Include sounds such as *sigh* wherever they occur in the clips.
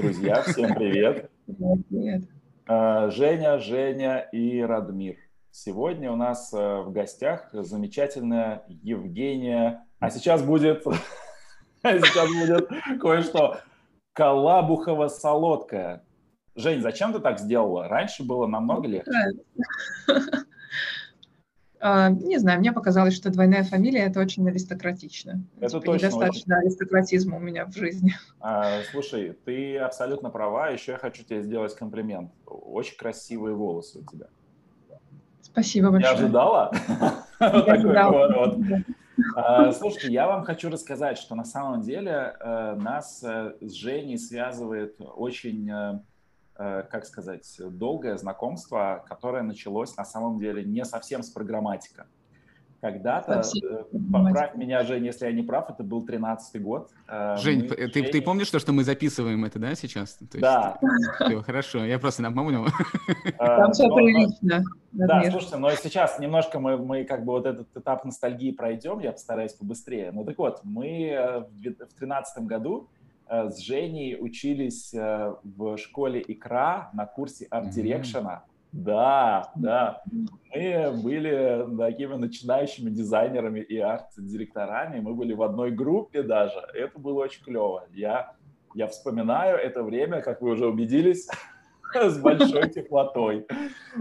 Друзья, всем привет. Привет. А, Женя, Женя и Радмир. Сегодня у нас э, в гостях замечательная Евгения. А сейчас будет, *laughs* сейчас будет кое-что. Калабухова-солодкая. Жень, зачем ты так сделала? Раньше было намного легче. А, не знаю, мне показалось, что двойная фамилия это очень аристократично. Это типа, точно. Недостаточно очень... аристократизма у меня в жизни. А, слушай, ты абсолютно права. Еще я хочу тебе сделать комплимент. Очень красивые волосы у тебя. Спасибо большое. Не ожидала? Такой поворот. А, слушайте, я вам хочу рассказать, что на самом деле э, нас э, с Женей связывает очень Э, как сказать, долгое знакомство, которое началось на самом деле не совсем с программатика. Когда-то, э, поправь меня, Жень, если я не прав, это был 13-й год. Э, Жень, мы, ты, Жень... ты помнишь то, что мы записываем это, да, сейчас? То есть, да. Все, хорошо, я просто напомнил. Там все прилично. Да, слушайте, но сейчас немножко мы, мы как бы вот этот этап ностальгии пройдем, я постараюсь побыстрее. Ну так вот, мы в 2013 году Э, с Женей учились э, в школе икра на курсе арт-дирекшена. Да, да. Мы были такими начинающими дизайнерами и арт-директорами. Мы были в одной группе даже. Это было очень клево. Я, я вспоминаю это время, как вы уже убедились, *laughs* с большой теплотой.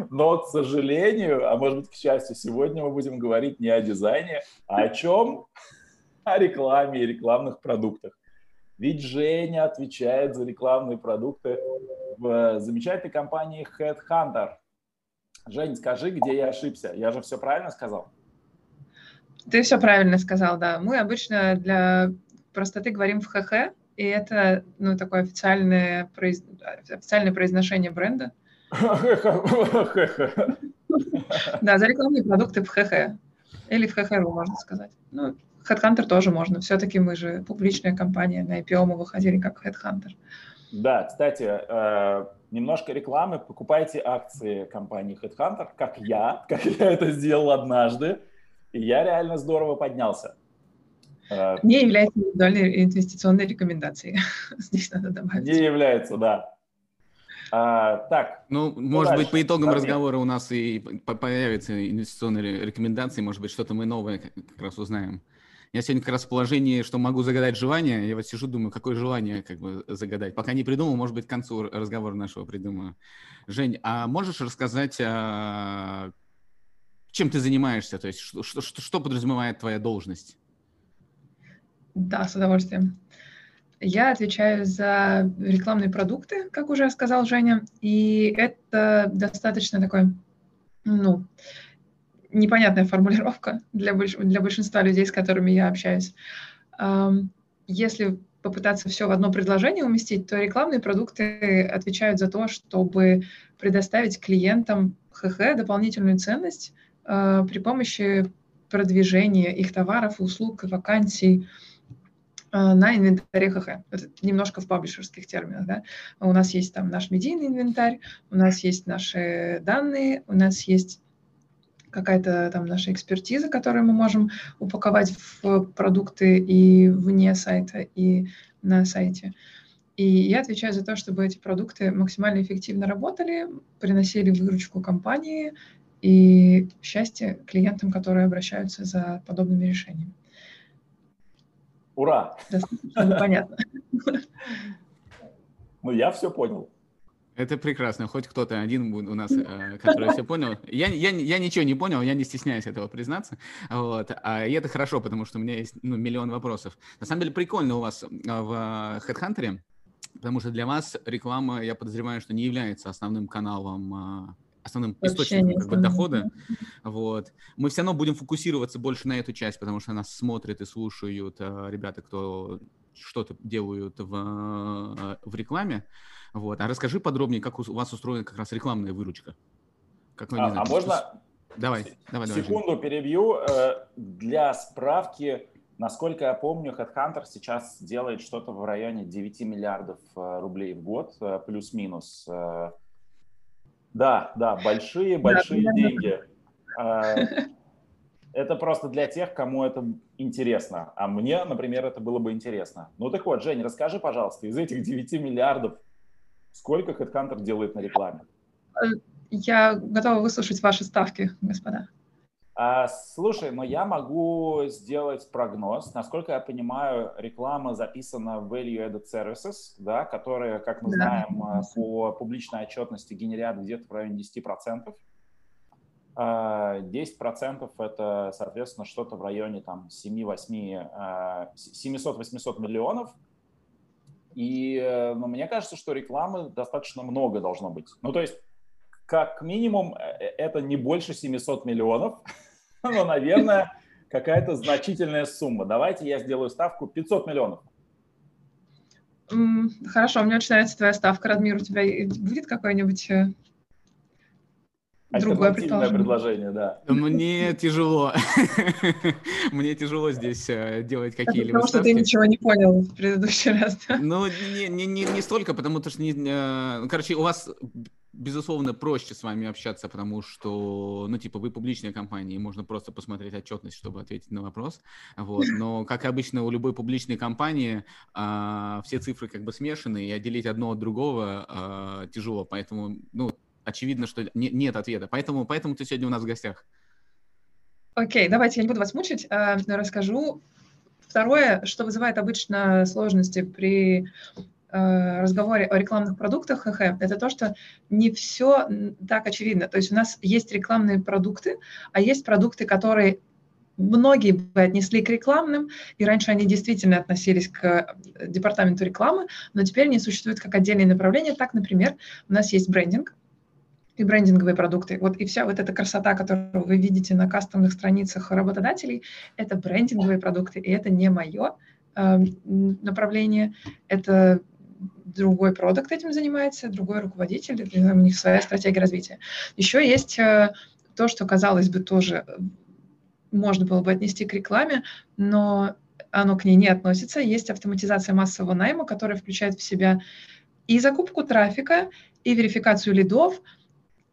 Но, к сожалению, а может быть, к счастью, сегодня мы будем говорить не о дизайне, а о чем? *laughs* О рекламе и рекламных продуктах. Ведь Женя отвечает за рекламные продукты в замечательной компании Headhunter. Жень, скажи, где я ошибся? Я же все правильно сказал? Ты все правильно сказал, да. Мы обычно для простоты говорим в ХХ, и это ну, такое официальное, произ... официальное произношение бренда. *laughs* Да, за рекламные продукты в ХХ. Или в ХХРУ, можно сказать. Ну, Headhunter тоже можно. Все-таки мы же публичная компания, на IPO мы выходили как Headhunter. Да, кстати, э, немножко рекламы. Покупайте акции компании Headhunter, как я, *laughs* как я это сделал однажды. И я реально здорово поднялся. Э, Не является индивидуальной инвестиционной рекомендацией. *laughs* Здесь надо добавить. Не является, да. А, так. Ну, может дальше? быть, по итогам разговора у нас и появятся инвестиционные рекомендации, может быть, что-то мы новое как раз узнаем. Я сегодня как раз в положении, что могу загадать желание. Я вот сижу, думаю, какое желание как бы загадать. Пока не придумал, может быть, к концу разговора нашего придумаю. Жень, а можешь рассказать, а... чем ты занимаешься? То есть что, что, что подразумевает твоя должность? Да, с удовольствием. Я отвечаю за рекламные продукты, как уже сказал Женя, и это достаточно такой, ну, непонятная формулировка для, больш... для большинства людей, с которыми я общаюсь. Если попытаться все в одно предложение уместить, то рекламные продукты отвечают за то, чтобы предоставить клиентам ХХ дополнительную ценность э, при помощи продвижения их товаров, услуг и вакансий э, на инвентаре ХХ. Это немножко в паблишерских терминах. Да? У нас есть там наш медийный инвентарь, у нас есть наши данные, у нас есть какая-то там наша экспертиза, которую мы можем упаковать в продукты и вне сайта, и на сайте. И я отвечаю за то, чтобы эти продукты максимально эффективно работали, приносили выручку компании и счастье клиентам, которые обращаются за подобными решениями. Ура! Достаточно понятно. Ну, я все понял. Это прекрасно. Хоть кто-то один у нас, э, который все понял. Я, я, я ничего не понял, я не стесняюсь этого признаться. Вот. А, и это хорошо, потому что у меня есть ну, миллион вопросов. На самом деле прикольно у вас э, в HeadHunter, потому что для вас реклама, я подозреваю, что не является основным каналом а, основным источником как бы, дохода. Вот. Мы все равно будем фокусироваться больше на эту часть, потому что нас смотрят и слушают ребята, кто что-то делают в, в рекламе. Вот. А расскажи подробнее, как у вас устроена как раз рекламная выручка. Как вы, а, знаю, а можно? Давай, давай, Секунду давай, перебью. Э, для справки, насколько я помню, HeadHunter сейчас делает что-то в районе 9 миллиардов э, рублей в год, э, плюс-минус. Да, да, большие, большие да, деньги. Это просто для тех, кому это интересно. А мне, например, это было бы интересно. Ну так вот, Жень, расскажи, пожалуйста, из этих 9 миллиардов Сколько HeadHunter делает на рекламе? Я готова выслушать ваши ставки, господа. А, слушай, но я могу сделать прогноз. Насколько я понимаю, реклама записана в Value Added Services, да, которые, как мы да. знаем, а, по публичной отчетности генерят где-то в районе 10%. 10% а, это, соответственно, что-то в районе там 7-8, 700-800 миллионов. И э, ну, мне кажется, что рекламы достаточно много должно быть. Ну, то есть, как минимум, э, э, это не больше 700 миллионов. *laughs* но, наверное, какая-то значительная сумма. Давайте я сделаю ставку 500 миллионов. Хорошо, мне очень нравится твоя ставка, Радмир. У тебя будет какое-нибудь э, другое предложение. предложение, да. Мне тяжело. *laughs* Мне тяжело здесь э, делать какие-либо Потому что ты ничего не понял в предыдущий раз. Ну, не, не, не, не столько, потому что, не, э, короче, у вас безусловно, проще с вами общаться, потому что, ну, типа, вы публичная компания, и можно просто посмотреть отчетность, чтобы ответить на вопрос. Вот. Но, как обычно, у любой публичной компании а, все цифры как бы смешаны, и отделить одно от другого а, тяжело. Поэтому, ну, очевидно, что не, нет ответа. Поэтому, поэтому ты сегодня у нас в гостях. Окей, okay, давайте, я не буду вас мучить, а, расскажу. Второе, что вызывает обычно сложности при Э, разговоре о рекламных продуктах ХХ, это то, что не все так очевидно. То есть у нас есть рекламные продукты, а есть продукты, которые многие бы отнесли к рекламным, и раньше они действительно относились к департаменту рекламы, но теперь они существуют как отдельные направления. Так, например, у нас есть брендинг, и брендинговые продукты. Вот и вся вот эта красота, которую вы видите на кастомных страницах работодателей, это брендинговые продукты, и это не мое э, направление, это другой продукт этим занимается, другой руководитель, у них своя стратегия развития. Еще есть э, то, что, казалось бы, тоже можно было бы отнести к рекламе, но оно к ней не относится. Есть автоматизация массового найма, которая включает в себя и закупку трафика, и верификацию лидов,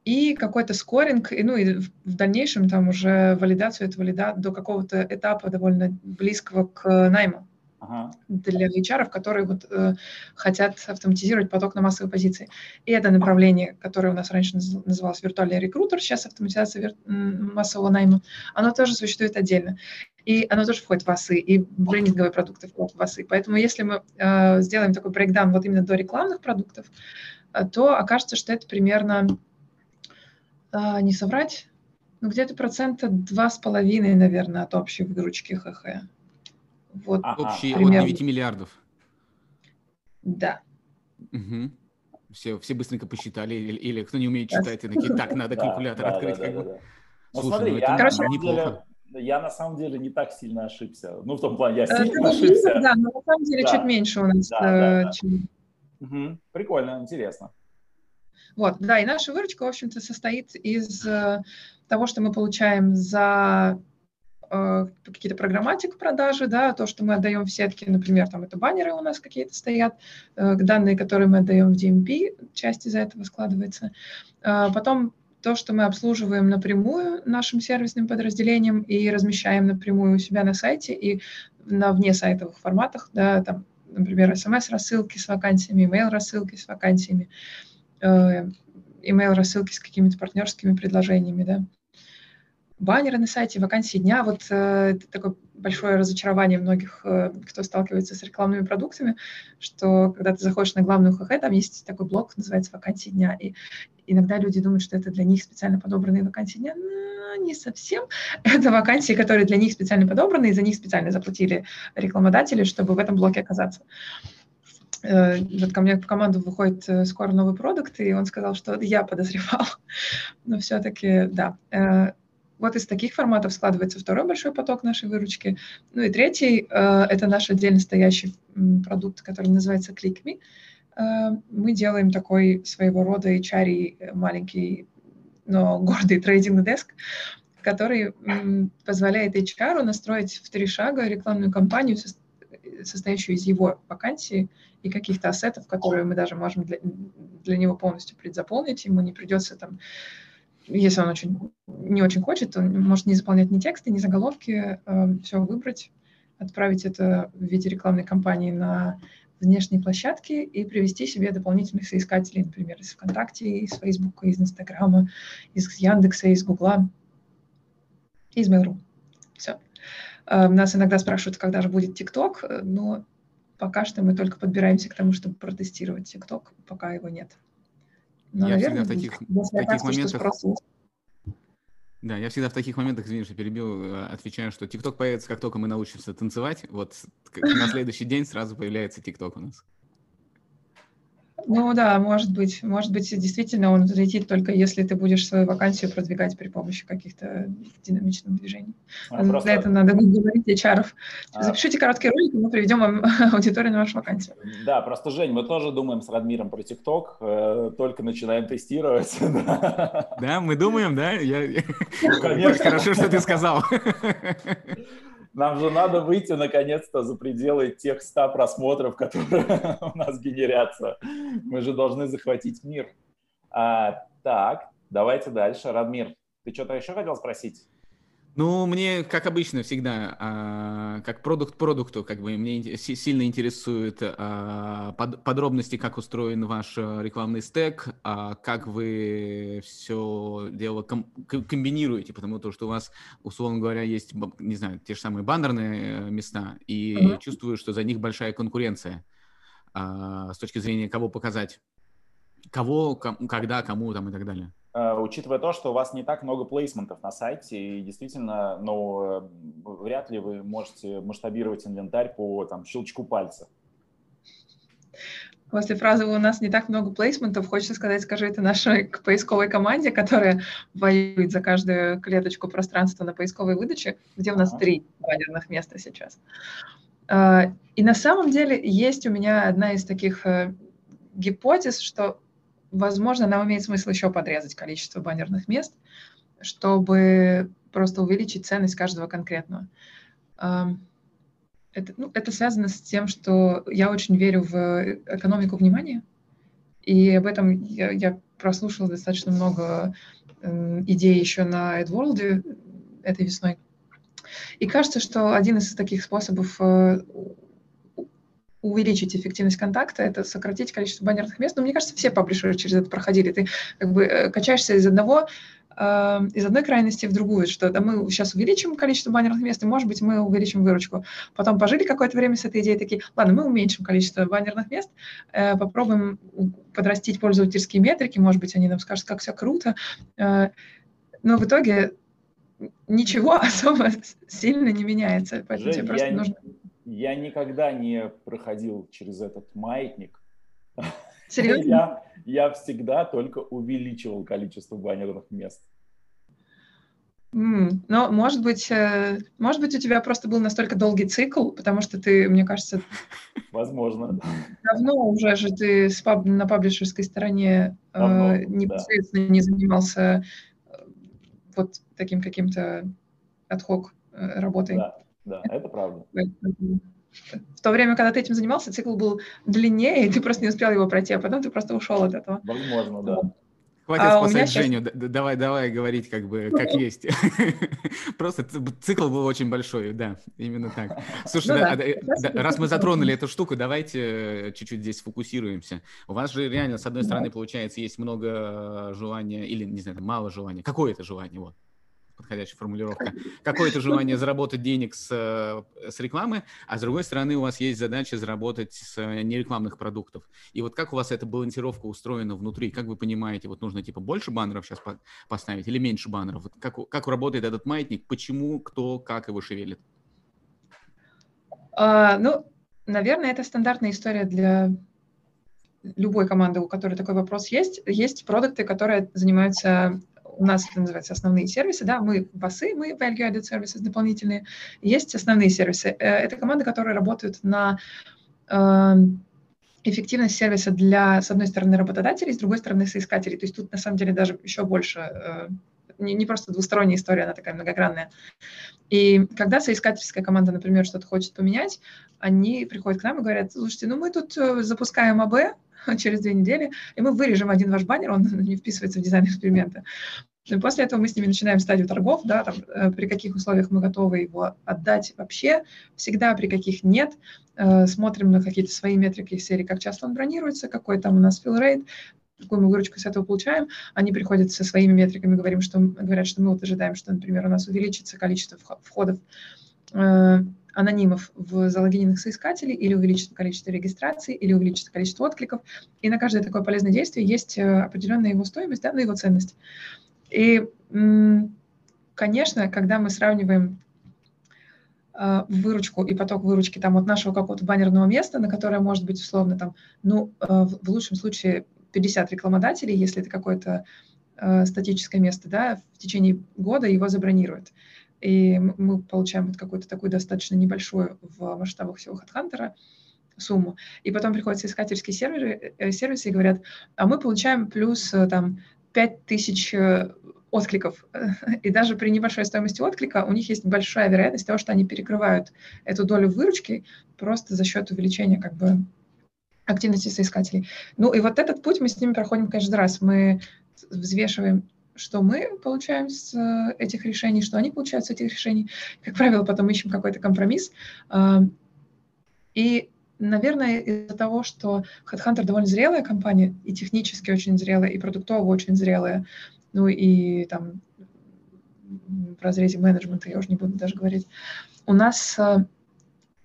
и какой-то скоринг, и, ну и в дальнейшем там уже валидацию этого лида до какого-то этапа довольно близкого к найму ага. для HR, которые вот, э, хотят автоматизировать поток на массовой позиции. И это направление, которое у нас раньше называлось виртуальный рекрутер, сейчас автоматизация вир... массового найма, оно тоже существует отдельно. И оно тоже входит в ОСы, и брендинговые продукты входят в ОСы. Поэтому если мы э, сделаем такой брейкдаун вот именно до рекламных продуктов, э, то окажется, что это примерно, э, не соврать, ну, где-то процента два с половиной, наверное, от общей выручки ХХ. Вот ага. Общий примерно. от 9 миллиардов. Да. Угу. Все, все быстренько посчитали, или, или кто не умеет читать, и такие, так, надо *laughs* калькулятор открыть. как бы. Ну, Слушай, смотри, ну, я, Короче, неплохо. Деле, я на самом деле не так сильно ошибся. Ну, в том плане, я э, сильно это ошибся. Да, но на самом деле да. чуть меньше у нас. Да, да, э, да. Чем... Угу. Прикольно, интересно. Вот, да, и наша выручка, в общем-то, состоит из э, того, что мы получаем за Э, какие-то программатик продажи, да, то, что мы отдаем в сетке, например, там это баннеры у нас какие-то стоят, э, данные, которые мы отдаем в DMP, часть из этого складывается. Потом то, что мы обслуживаем напрямую нашим сервисным подразделением и размещаем напрямую у себя на сайте и на вне сайтовых форматах, да, там, например, смс-рассылки с вакансиями, email-рассылки с вакансиями, email-рассылки с какими-то партнерскими предложениями, да баннеры на сайте, вакансии дня. Вот э, это такое большое разочарование многих, э, кто сталкивается с рекламными продуктами, что когда ты заходишь на главную ХХ, там есть такой блок, называется «Вакансии дня», и иногда люди думают, что это для них специально подобранные вакансии дня. Но не совсем. *laughs* Это вакансии, которые для них специально подобраны, и за них специально заплатили рекламодатели, чтобы в этом блоке оказаться э, вот ко мне в команду выходит э, скоро новый продукт, и он сказал, что *laughs* я подозревал. Но все-таки, да, вот из таких форматов складывается второй большой поток нашей выручки. Ну и третий э, — это наш отдельно стоящий продукт, который называется ClickMe. Э, мы делаем такой своего рода HR э, маленький, но гордый трейдинг-деск, который позволяет HR настроить в три шага рекламную кампанию, состоящую из его вакансий и каких-то ассетов, которые мы даже можем для, для него полностью предзаполнить. Ему не придется там если он очень, не очень хочет, он может не заполнять ни тексты, ни заголовки, э, все выбрать, отправить это в виде рекламной кампании на внешние площадки и привести себе дополнительных соискателей, например, из ВКонтакте, из Фейсбука, из Инстаграма, из Яндекса, из Гугла, из Mail.ru. Все. Э, нас иногда спрашивают, когда же будет ТикТок, э, но пока что мы только подбираемся к тому, чтобы протестировать ТикТок, пока его нет. Но, я наверное, всегда в таких, в таких моментах... Да, я всегда в таких моментах, извини, что перебил, э, отвечаю, что ТикТок появится, как только мы научимся танцевать. Вот на следующий день сразу появляется ТикТок у нас. Ну да, может быть. Может быть, действительно он взлетит только если ты будешь свою вакансию продвигать при помощи каких-то динамичных движений. А, Для просто... этого надо говорить HR. А... Запишите короткий ролик, и мы приведем вам *laughs* аудиторию на вашу вакансию. Да, просто, Жень, мы тоже думаем с Радмиром про ТикТок, э, только начинаем тестировать. *laughs* Да, мы думаем, да? Я... Ну, конечно. *laughs* Хорошо, что ты сказал. Нам же надо выйти наконец-то за пределы тех 100 просмотров, которые *laughs* у нас генерятся. Мы же должны захватить мир. А, так, давайте дальше. Радмир, ты что-то еще хотел спросить? Ну, мне, как обычно, всегда, а, как продукт продукту, как бы мне сильно интересуют а, под, подробности, как устроен ваш э, рекламный стек, а, как вы все дело ком, комбинируете, потому что у вас, условно говоря, есть, не знаю, те же самые баннерные э, места, и mm-hmm. чувствую, что за них большая конкуренция а, с точки зрения кого показать, кого, ком, когда, кому там и так далее. Э, учитывая то, что у вас не так много плейсментов на сайте, и действительно, ну, э, вряд ли вы можете масштабировать инвентарь по там, щелчку пальца. После фразы «у нас не так много плейсментов» хочется сказать, скажи это нашей поисковой команде, которая воюет за каждую клеточку пространства на поисковой выдаче, где у нас ага. три баннерных места сейчас. Э, и на самом деле есть у меня одна из таких гипотез, что возможно, нам имеет смысл еще подрезать количество баннерных мест, чтобы просто увеличить ценность каждого конкретного. Это, ну, это связано с тем, что я очень верю в экономику внимания, и об этом я, я прослушала достаточно много э, идей еще на AdWorld этой весной. И кажется, что один из таких способов э, увеличить эффективность контакта, это сократить количество баннерных мест. Но мне кажется, все паблишеры через это проходили. Ты как бы э, качаешься из одного э, из одной крайности в другую, что да, мы сейчас увеличим количество баннерных мест, и, может быть, мы увеличим выручку. Потом пожили какое-то время с этой идеей, такие, ладно, мы уменьшим количество баннерных мест, э, попробуем подрастить пользовательские метрики, может быть, они нам скажут, как все круто. Э, но в итоге ничего *laughs* особо сильно не меняется. Поэтому Жень, тебе просто я, нужно я никогда не проходил через этот маятник. *laughs* Серьезно? Я, я всегда только увеличивал количество баннерных мест. Mm, но, может быть, э, может быть, у тебя просто был настолько долгий цикл, потому что ты, мне кажется... Возможно. Давно уже же ты на паблишерской стороне э, Давно, э, непосредственно да. не занимался э, вот таким каким-то отхок работой. Да. Да, это правда. В то время, когда ты этим занимался, цикл был длиннее, и ты просто не успел его пройти, а потом ты просто ушел от этого. Возможно, да. Хватит а спасать Женю, сейчас... давай, давай говорить как бы как есть. *laughs* Просто цикл был очень большой, да, именно так. *laughs* Слушай, ну, да, да, да, раз мы затронули эту штуку, давайте чуть-чуть здесь фокусируемся. У вас же реально, с одной стороны, получается, есть много желания, или, не знаю, мало желания, какое-то желание, вот, подходящая формулировка, какое-то желание заработать денег с, э, с рекламы, а с другой стороны у вас есть задача заработать с э, нерекламных продуктов. И вот как у вас эта балансировка устроена внутри? Как вы понимаете, вот нужно типа больше баннеров сейчас по поставить или меньше баннеров? Вот как, как работает этот маятник? Почему, кто, как его шевелит? А, ну, наверное, это стандартная история для любой команды, у которой такой вопрос есть. Есть продукты, которые занимаются у нас это называется основные сервисы, да, мы басы, мы value added services дополнительные, есть основные сервисы. Э, это команды, которые работают на э, эффективность сервиса для, с одной стороны, работодателей, с другой стороны, соискателей. То есть тут, на самом деле, даже еще больше, э, не, не просто двусторонняя история, она такая многогранная. И когда соискательская команда, например, что-то хочет поменять, они приходят к нам и говорят, слушайте, ну мы тут запускаем АБ, *laughs* через две недели, и мы вырежем один ваш баннер, он *laughs* не вписывается в дизайн эксперимента. И после этого мы с ними начинаем стадию торгов, да, там, э, при каких условиях мы готовы его отдать вообще, всегда при каких нет. Э, смотрим на какие-то свои метрики из серии, как часто он бронируется, какой там у нас fill rate, какую мы выручку с этого получаем. Они приходят со своими метриками, говорим, что, говорят, что мы вот ожидаем, что, например, у нас увеличится количество входов э, анонимов в залогиненных соискателей, или увеличится количество регистраций, или увеличится количество откликов. И на каждое такое полезное действие есть э, определенная его стоимость, да, ну, его ценность. И, конечно, когда мы сравниваем э, выручку и поток выручки там от нашего какого-то баннерного места, на которое может быть условно там, ну, э, в лучшем случае 50 рекламодателей, если это какое-то статическое место, да, в течение года его забронируют и мы получаем вот какую-то такую достаточно небольшую в масштабах всего HeadHunter сумму. И потом приходят искательские серверы, э, сервисы и говорят, а мы получаем плюс э, там 5000 э, откликов. *laughs* И даже при небольшой стоимости отклика у них есть большая вероятность того, что они перекрывают эту долю выручки просто за счет увеличения как бы активности соискателей. Ну и вот этот путь мы с ними проходим каждый раз. Мы взвешиваем что мы получаем с э, этих решений, что они получают с этих решений. Как правило, потом ищем какой-то компромисс. А, и, наверное, из-за того, что HeadHunter довольно зрелая компания, и технически очень зрелая, и продуктово очень зрелая, ну и там в разрезе менеджмента, я уже не буду даже говорить, у нас э,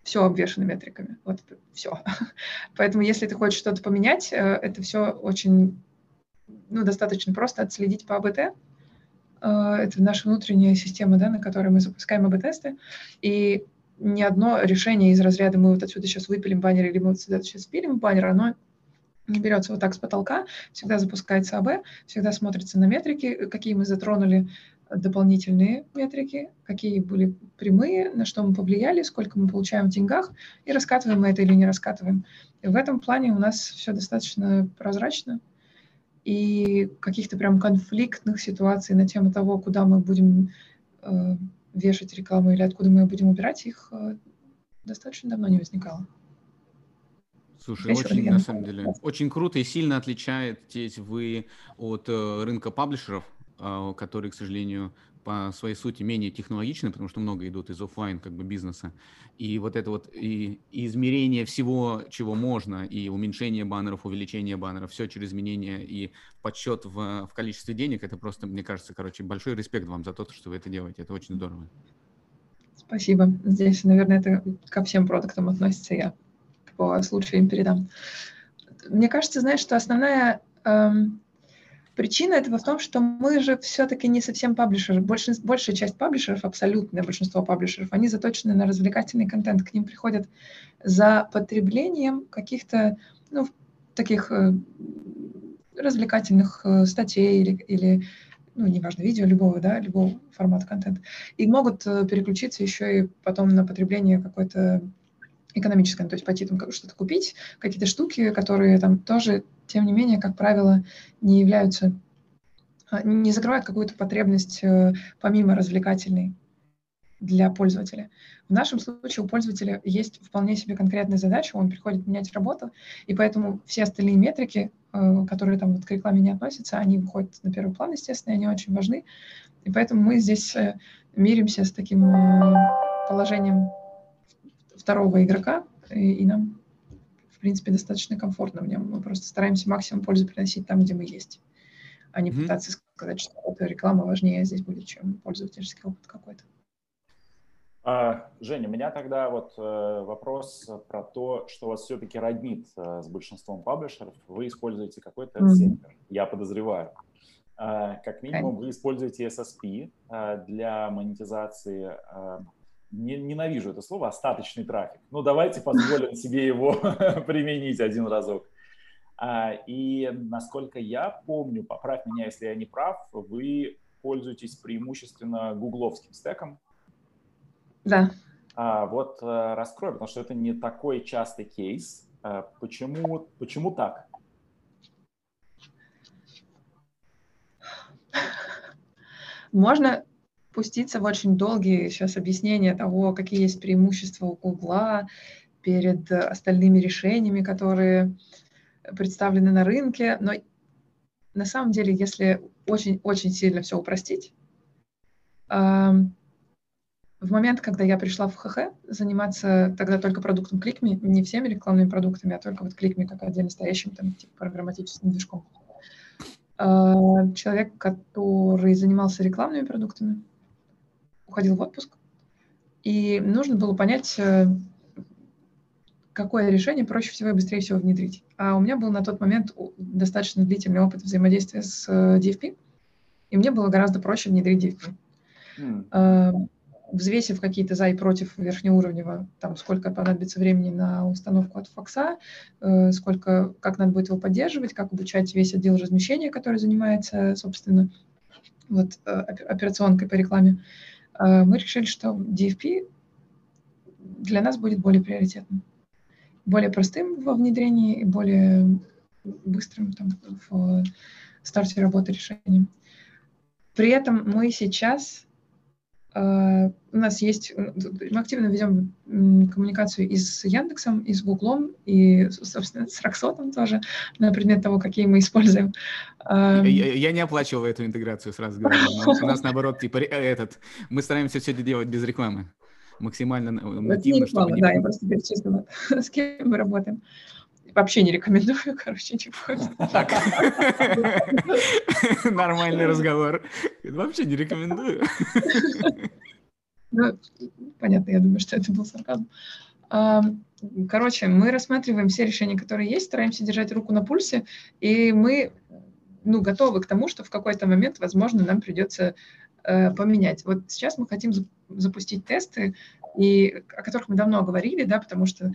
все обвешено метриками. Вот все. *laughs* Поэтому, если ты хочешь что-то поменять, э, это все очень ну, достаточно просто отследить по АБТ. Э, это наша внутренняя система, да, на которой мы запускаем АБ-тесты. И ни одно решение из разряда мы вот отсюда сейчас выпилим баннер или мы вот сюда сейчас спилим баннер, оно не берется вот так с потолка, всегда запускается АБ, всегда смотрится на метрики, какие мы затронули дополнительные метрики, какие были прямые, на что мы повлияли, сколько мы получаем в деньгах, и раскатываем мы это или не раскатываем. И в этом плане у нас все достаточно прозрачно и каких-то прям конфликтных ситуаций на тему того, куда мы будем э, вешать рекламу или откуда мы ее будем убирать, их э, достаточно давно не возникало. Слушай, Еще очень, на самом деле, очень круто и сильно отличаетесь вы от э, рынка паблишеров, э, которые, к сожалению, по своей сути менее технологичны, потому что много идут из офлайн как бы бизнеса. И вот это вот и, и измерение всего, чего можно, и уменьшение баннеров, увеличение баннеров, все через изменение и подсчет в, в количестве денег, это просто, мне кажется, короче, большой респект вам за то, что вы это делаете. Это очень здорово. Спасибо. Здесь, наверное, это ко всем продуктам относится, я по случаю им передам. Мне кажется, знаешь, что основная эм, Причина этого в том, что мы же все-таки не совсем паблишеры. Больш, большая часть паблишеров, абсолютное большинство паблишеров, они заточены на развлекательный контент. К ним приходят за потреблением каких-то ну, таких э, развлекательных э, статей или, или ну, неважно, видео любого, да, любого формата контента. И могут э, переключиться еще и потом на потребление какой-то экономическое, то есть пойти там что-то купить, какие-то штуки, которые там тоже, тем не менее, как правило, не являются, а, не закрывают какую-то потребность э, помимо развлекательной для пользователя. В нашем случае у пользователя есть вполне себе конкретная задача, он приходит менять работу, и поэтому все остальные метрики, э, которые там вот к рекламе не относятся, они выходят на первый план, естественно, и они очень важны. И поэтому мы здесь э, миримся с таким положением второго игрока, и, и нам, в принципе, достаточно комфортно в нем. Мы просто стараемся максимум пользы приносить там, где мы есть, а не mm-hmm. пытаться сказать, что эта реклама важнее здесь будет, чем пользовательский опыт какой-то. А, Женя, у меня тогда вот э, вопрос про то, что вас все-таки роднит э, с большинством паблишеров. Вы используете какой-то mm-hmm. я подозреваю. А, как минимум, вы используете SSP а, для монетизации а, не, ненавижу это слово, остаточный трафик. Ну, давайте позволим себе его *laughs* применить один разок. А, и насколько я помню, поправь меня, если я не прав, вы пользуетесь преимущественно гугловским стеком. Да. А, вот а, раскрой, потому что это не такой частый кейс. А, почему, почему так? Можно пуститься в очень долгие сейчас объяснения того, какие есть преимущества у Гугла перед остальными решениями, которые представлены на рынке. Но на самом деле, если очень-очень сильно все упростить, в момент, когда я пришла в ХХ, заниматься тогда только продуктом кликми, не всеми рекламными продуктами, а только вот кликми как отдельно стоящим там типа, программатическим движком. Человек, который занимался рекламными продуктами, уходил в отпуск, и нужно было понять, э, какое решение проще всего и быстрее всего внедрить. А у меня был на тот момент достаточно длительный опыт взаимодействия с э, DFP, и мне было гораздо проще внедрить DFP. Mm. Взвесив какие-то за и против верхнеуровневого, там, сколько понадобится времени на установку от факса, э, сколько, как надо будет его поддерживать, как обучать весь отдел размещения, который занимается, собственно, вот, операционкой по рекламе, мы решили, что DFP для нас будет более приоритетным более простым во внедрении и более быстрым там, в старте работы решением. При этом мы сейчас, э, у нас есть, мы активно ведем коммуникацию и с Яндексом, и с Гуглом, и, собственно, *laughs* с Роксотом тоже на предмет того, какие мы используем. Я, я не оплачивал эту интеграцию, сразу говорю. У нас, наоборот, типа, этот, мы стараемся все это делать без рекламы максимально нативно. чтобы. Да, я просто перечислила, *laughs* с кем мы работаем. Вообще не рекомендую, *laughs* короче, ничего. Так. Нормальный разговор. Вообще не рекомендую. Ну, понятно, я думаю, что это был сарказм. Короче, мы рассматриваем все решения, которые есть, стараемся держать руку на пульсе, и мы ну, готовы к тому, что в какой-то момент, возможно, нам придется э, поменять. Вот сейчас мы хотим запустить тесты, и, о которых мы давно говорили, да, потому что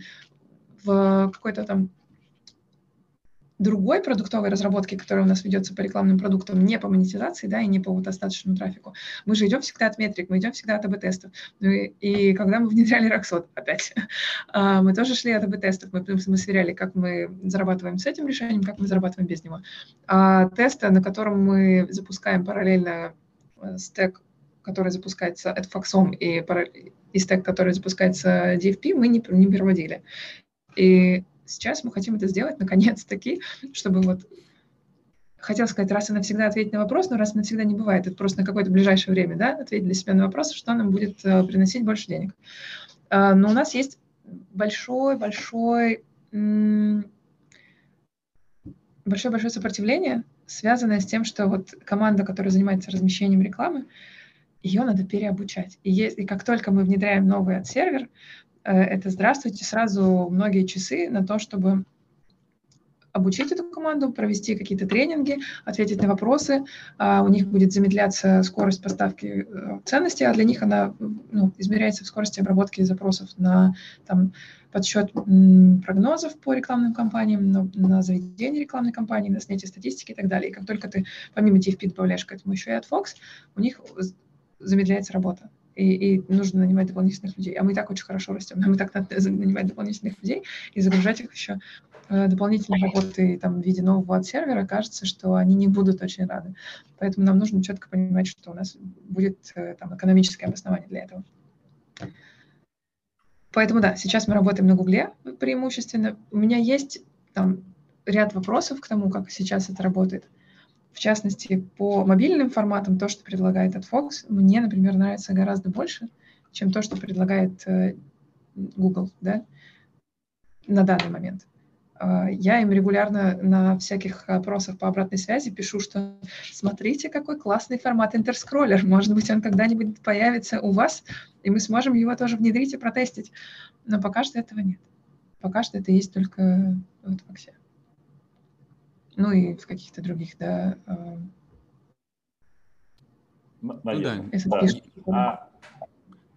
в какой-то там другой продуктовой разработки, которая у нас ведется по рекламным продуктам, не по монетизации, да, и не по вот остаточному трафику, мы же идем всегда от метрик, мы идем всегда от АБ-тестов. Ну и, и когда мы *laughs* внедряли Роксот, опять, *laughs* а, мы тоже шли от АБ-тестов, мы, мы сверяли, как мы зарабатываем с этим решением, как мы зарабатываем без него. А тесты, на котором мы запускаем параллельно э, стек который запускается AdFox и, и стек, который запускается DFP, мы не, не проводили. И сейчас мы хотим это сделать наконец-таки, чтобы вот хотел сказать, раз и навсегда ответить на вопрос, но раз и навсегда не бывает, это просто на какое-то ближайшее время, да, ответить для себя на вопрос, что нам будет uh, приносить больше денег. Uh, но у нас есть большой-большой большое-большое сопротивление, связанное с тем, что вот команда, которая занимается размещением рекламы, ее надо переобучать. И, есть, и как только мы внедряем новый сервер, э, это здравствуйте, сразу многие часы на то, чтобы обучить эту команду, провести какие-то тренинги, ответить на вопросы. А у них будет замедляться скорость поставки э, ценностей, а для них она ну, измеряется в скорости обработки запросов на там, подсчет прогнозов по рекламным кампаниям, на, на заведение рекламной кампании, на снятие статистики и так далее. И как только ты помимо TFP добавляешь к этому еще и AdFox, у них замедляется работа. И, и нужно нанимать дополнительных людей. А мы и так очень хорошо растем. Нам и так надо нанимать дополнительных людей и загружать их еще э, дополнительной работой там, в виде нового сервера кажется, что они не будут очень рады. Поэтому нам нужно четко понимать, что у нас будет э, там, экономическое обоснование для этого. Поэтому да, сейчас мы работаем на Гугле преимущественно. У меня есть там ряд вопросов к тому, как сейчас это работает. В частности, по мобильным форматам то, что предлагает AdFox, мне, например, нравится гораздо больше, чем то, что предлагает э, Google да, на данный момент. А, я им регулярно на всяких опросах по обратной связи пишу, что смотрите, какой классный формат интерскроллер. Может быть, он когда-нибудь появится у вас, и мы сможем его тоже внедрить и протестить. Но пока что этого нет. Пока что это есть только в AdFox ну и в каких-то других, да. Э, ну, да. А,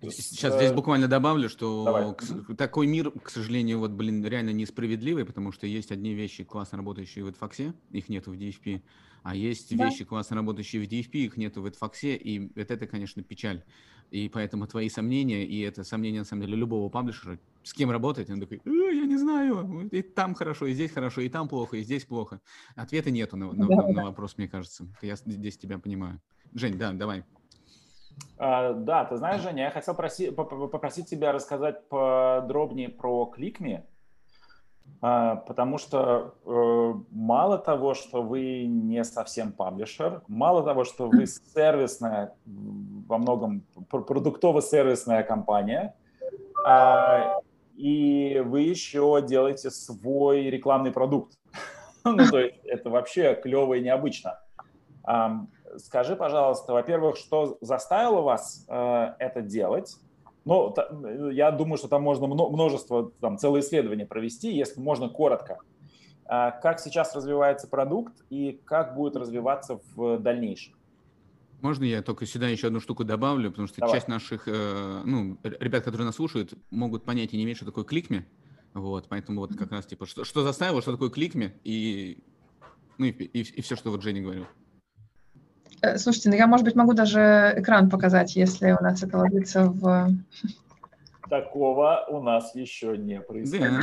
сейчас здесь буквально добавлю, что Давай. такой мир, к сожалению, вот, блин, реально несправедливый, потому что есть одни вещи классно работающие в Эдфаксе, их нету в DFP, а есть да. вещи классно работающие в DFP, их нету в Эдфаксе, и это, это, конечно, печаль. И поэтому твои сомнения, и это сомнения, на самом деле, любого паблишера, с кем работать, он такой, э, я не знаю, и там хорошо, и здесь хорошо, и там плохо, и здесь плохо. Ответа нету на, на, да, на вопрос, мне кажется. Я здесь тебя понимаю. Жень, да, давай. А, да, ты знаешь, Женя, я хотел проси, попросить тебя рассказать подробнее про кликми. А, потому что э, мало того, что вы не совсем паблишер, мало того, что вы сервисная, во многом продуктово-сервисная компания, э, и вы еще делаете свой рекламный продукт. *laughs* ну, то есть это вообще клево и необычно. Скажи, пожалуйста, во-первых, что заставило вас э, это делать? Ну, я думаю, что там можно множество, там, целое исследование провести, если можно коротко. А как сейчас развивается продукт и как будет развиваться в дальнейшем? Можно я только сюда еще одну штуку добавлю, потому что Давай. часть наших, э, ну, ребят, которые нас слушают, могут понять и не иметь, что такое кликми. Вот, поэтому вот как раз типа, что, что заставило, что такое кликми, и, ну, и, и, и все, что вот Женя говорил. Э, слушайте, ну я, может быть, могу даже экран показать, если у нас это ложится в... Такого у нас еще не происходило.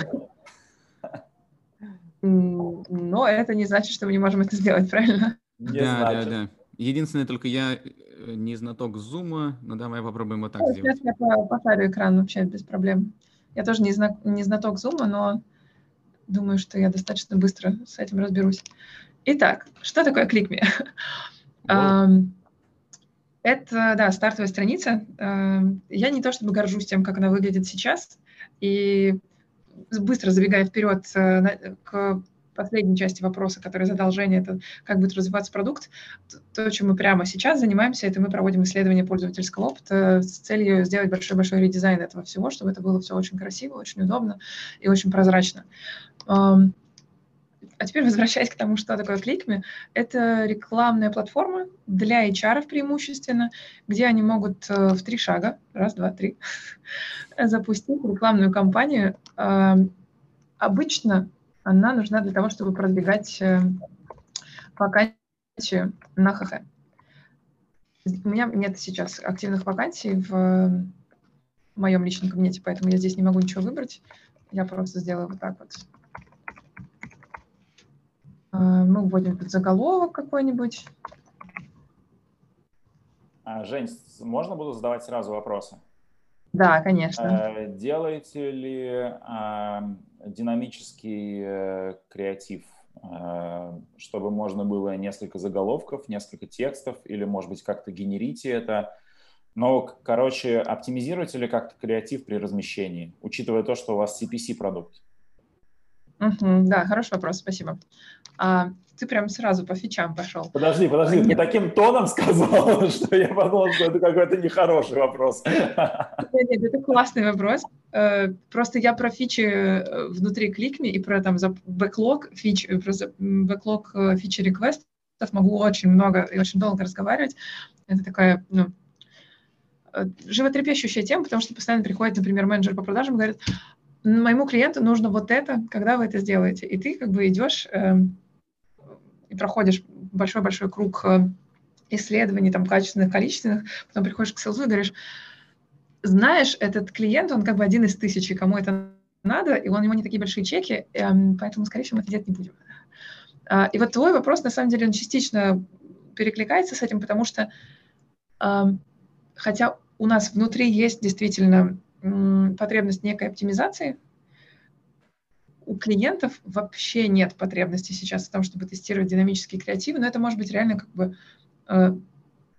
Но это не значит, что мы не можем это сделать, правильно? Не да, значит. да, да. Единственное, только я э, не знаток зума, но давай попробуем вот так ну, сделать. Сейчас я посадю экран вообще без проблем. Я тоже не, зна не знаток зума, но думаю, что я достаточно быстро с этим разберусь. Итак, что такое Это, да, стартовая страница. Я не то чтобы горжусь тем, как она выглядит сейчас, и быстро забегая вперед э, к последней части вопроса, который задал Женя, это как будет развиваться продукт. То, чем мы прямо сейчас занимаемся, это мы проводим исследование пользовательского опыта с целью сделать большой-большой редизайн этого всего, чтобы это было все очень красиво, очень удобно и очень прозрачно. А теперь возвращаясь к тому, что такое Кликми, это рекламная платформа для HR преимущественно, где они могут э, в три шага, раз, два, три, *laughs* запустить рекламную кампанию. Эм, обычно она нужна для того, чтобы продвигать э, вакансию на ХХ. У меня нет сейчас активных вакансий в моем личном кабинете, поэтому я здесь не могу ничего выбрать. Я просто сделаю вот так вот. А, мы вводим тут заголовок какой-нибудь. А, Жень, можно буду задавать сразу вопросы? Да, конечно. А, делаете ли динамический э, креатив, чтобы можно было несколько заголовков, несколько текстов, или, может быть, как-то генерите это? Но, короче, оптимизируете ли как-то креатив при размещении, учитывая то, что у вас CPC-продукт? Угу, да, хороший вопрос, спасибо. А, ты прям сразу по фичам пошел. Подожди, подожди, ты таким тоном сказал, *laughs* что я подумал, что это какой-то нехороший вопрос. *laughs* Нет, нет, это классный вопрос. Э, просто я про фичи э, внутри кликми и про там бэклог фич, э, про бэклог фичи реквестов могу очень много и очень долго разговаривать. Это такая, ну, животрепещущая тема, потому что постоянно приходит, например, менеджер по продажам и говорит, моему клиенту нужно вот это, когда вы это сделаете. И ты как бы идешь э, и проходишь большой-большой круг э, исследований, там, качественных, количественных, потом приходишь к селзу и говоришь, знаешь, этот клиент, он как бы один из тысячи, кому это надо, и он, у него не такие большие чеки, э, поэтому, скорее всего, мы это делать не будем. Uh, и вот твой вопрос, на самом деле, он частично перекликается с этим, потому что э, хотя у нас внутри есть действительно потребность некой оптимизации. У клиентов вообще нет потребности сейчас в том, чтобы тестировать динамические креативы, но это может быть реально как бы э,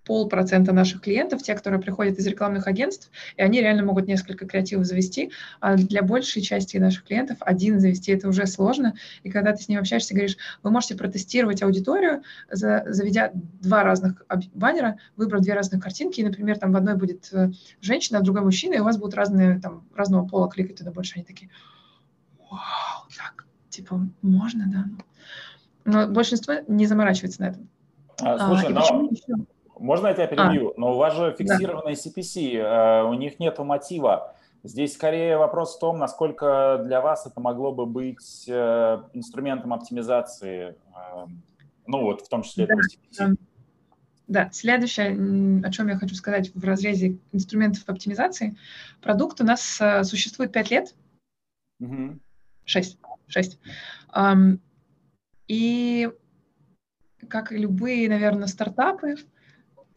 полпроцента наших клиентов, те, которые приходят из рекламных агентств, и они реально могут несколько креативов завести, а для большей части наших клиентов один завести это уже сложно, и когда ты с ним общаешься, говоришь, вы можете протестировать аудиторию, за, заведя два разных баннера, выбрав две разных картинки, и, например, там в одной будет э, женщина, а в другой мужчина, и у вас будут разные, там, разного пола кликать туда больше, они такие, вау, так, типа, можно, да? Но большинство не заморачивается на этом. А, слушай, а, но... Еще? Можно я тебя перебью? А. Но у вас же фиксированный да. CPC, э, у них нет мотива. Здесь скорее вопрос в том, насколько для вас это могло бы быть э, инструментом оптимизации, э, ну вот в том числе да, CPC. Да, следующее, о чем я хочу сказать в разрезе инструментов оптимизации. Продукт у нас существует 5 лет. Угу. 6. 6. И как и любые, наверное, стартапы,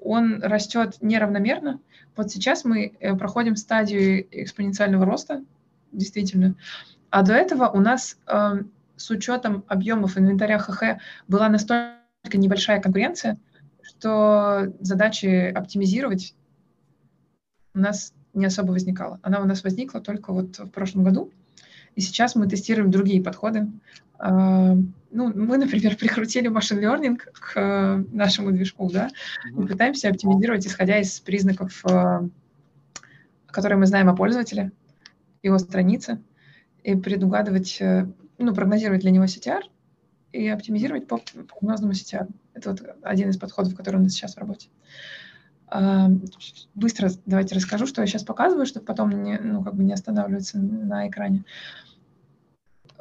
он растет неравномерно. Вот сейчас мы э, проходим стадию экспоненциального роста, действительно. А до этого у нас э, с учетом объемов инвентаря ХХ была настолько небольшая конкуренция, что задачи оптимизировать у нас не особо возникала. Она у нас возникла только вот в прошлом году. И сейчас мы тестируем другие подходы. А, ну, мы, например, *laughs* прикрутили машин learning к нашему движку, да, и пытаемся оптимизировать, исходя из признаков, а, которые мы знаем о пользователе, его странице, и предугадывать, э, ну, прогнозировать для него CTR и оптимизировать по прогнозному CTR. Это вот один из подходов, который у нас сейчас в работе. А, быстро давайте расскажу, что я сейчас показываю, чтобы потом не, ну, как бы не останавливаться на экране.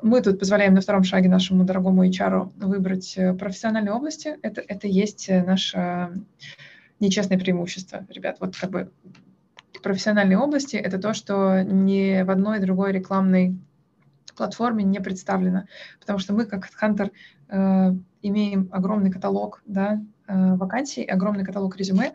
Мы тут позволяем на втором шаге нашему дорогому HR выбрать э, профессиональные области. Это, это есть э, наше нечестное преимущество, ребят. Вот как бы профессиональные области — это то, что ни в одной другой рекламной платформе не представлено, потому что мы, как HeadHunter, э, имеем огромный каталог да, э, вакансий, огромный каталог резюме,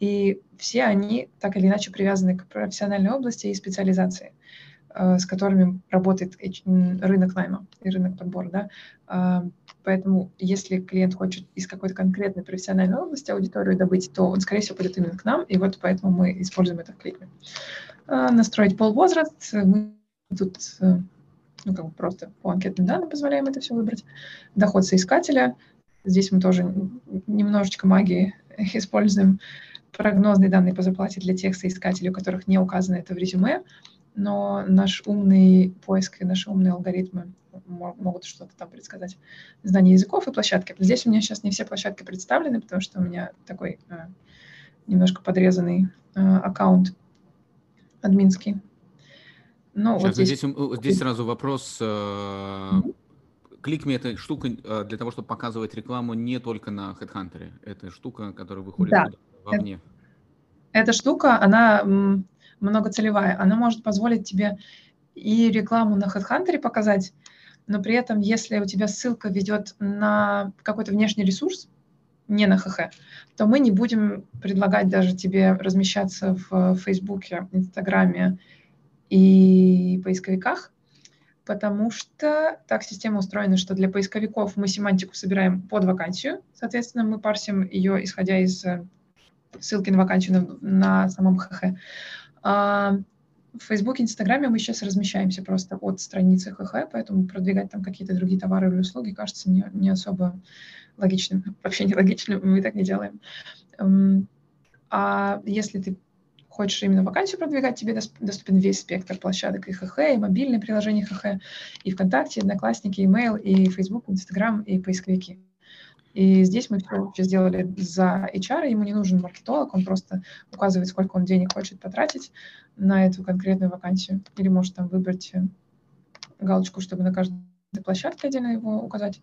и все они так или иначе привязаны к профессиональной области и специализации, э, с которыми работает рынок найма и рынок подбора. Да. Э, поэтому если клиент хочет из какой-то конкретной профессиональной области аудиторию добыть, то он, скорее всего, пойдет именно к нам, и вот поэтому мы используем это в клике. Э, настроить полвозраст. Мы тут э, ну, как бы просто по анкетным данным позволяем это все выбрать. Доход соискателя. Здесь мы тоже немножечко магии *laughs* используем. Прогнозные данные по зарплате для тех соискателей, у которых не указано это в резюме, но наш умный поиск и наши умные алгоритмы могут что-то там предсказать. Знание языков и площадки. Здесь у меня сейчас не все площадки представлены, потому что у меня такой э, немножко подрезанный э, аккаунт админский. Ну, Сейчас, вот здесь... Здесь, здесь сразу вопрос. Mm-hmm. Кликми это штука э, для того, чтобы показывать рекламу не только на HeadHunter. Это штука, которая выходит да. вовне. Эта штука, она многоцелевая. Она может позволить тебе и рекламу на HeadHunter показать, но при этом, если у тебя ссылка ведет на какой-то внешний ресурс, не на ХХ, то мы не будем предлагать даже тебе размещаться в Фейсбуке, Инстаграме и поисковиках, потому что так система устроена, что для поисковиков мы семантику собираем под вакансию, соответственно, мы парсим ее, исходя из э, ссылки на вакансию на, на самом ХХ. А в Фейсбуке, Инстаграме мы сейчас размещаемся просто от страницы ХХ, поэтому продвигать там какие-то другие товары или услуги кажется не, не особо логичным, *laughs* вообще не логичным, мы так не делаем. А если ты хочешь именно вакансию продвигать, тебе доступен весь спектр площадок и ХХ, и мобильные приложения ХХ, и ВКонтакте, и Одноклассники, имейл, и Facebook, Инстаграм, и поисковики. И здесь мы все вообще сделали за HR, ему не нужен маркетолог, он просто указывает, сколько он денег хочет потратить на эту конкретную вакансию. Или может там выбрать э, галочку, чтобы на каждой площадке отдельно его указать.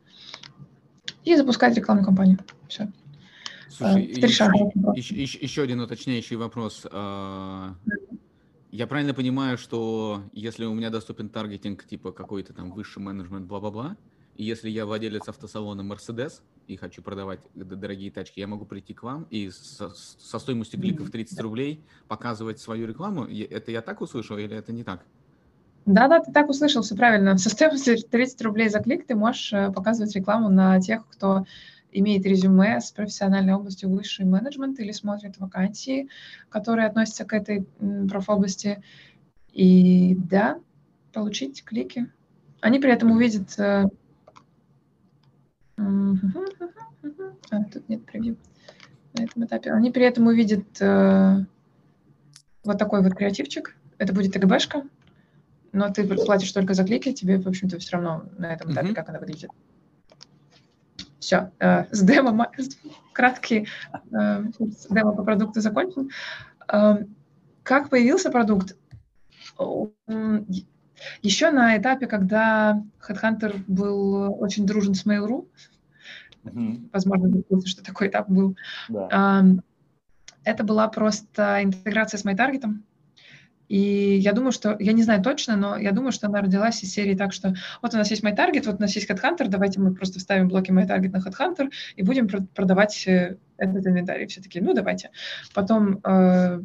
И запускать рекламную кампанию. Все. Слушай, еще, еще, еще, один уточняющий вопрос. А, я правильно понимаю, что если у меня доступен таргетинг, типа какой-то там высший менеджмент, бла-бла-бла, и если я владелец автосалона Mercedes и хочу продавать дорогие тачки, я могу прийти к вам и со, со стоимостью кликов 30 рублей показывать свою рекламу? Это я так услышал или это не так? Да-да, ты так услышал, все правильно. Со стоимостью 30 рублей за клик ты можешь э, показывать рекламу на тех, кто имеет резюме с профессиональной областью высший менеджмент или смотрит вакансии, которые относятся к этой профобласти. И да, получить клики. Они при этом увидят... А, тут нет превью на этом этапе. Они при этом увидят э, вот такой вот креативчик. Это будет ТГБшка, но ты платишь только за клики, тебе, в общем-то, все равно на этом этапе, mm-hmm. как она выглядит. Все, э, с демо, краткий э, демо по продукту закончен. Э, как появился продукт? Еще на этапе, когда HeadHunter был очень дружен с Mail.ru, mm-hmm. возможно, вы что такой этап был, да. это была просто интеграция с MyTarget. И я думаю, что, я не знаю точно, но я думаю, что она родилась из серии так, что вот у нас есть MyTarget, вот у нас есть HeadHunter, давайте мы просто вставим блоки MyTarget на HeadHunter и будем продавать э, этот инвентарь. И все таки ну давайте. Потом э,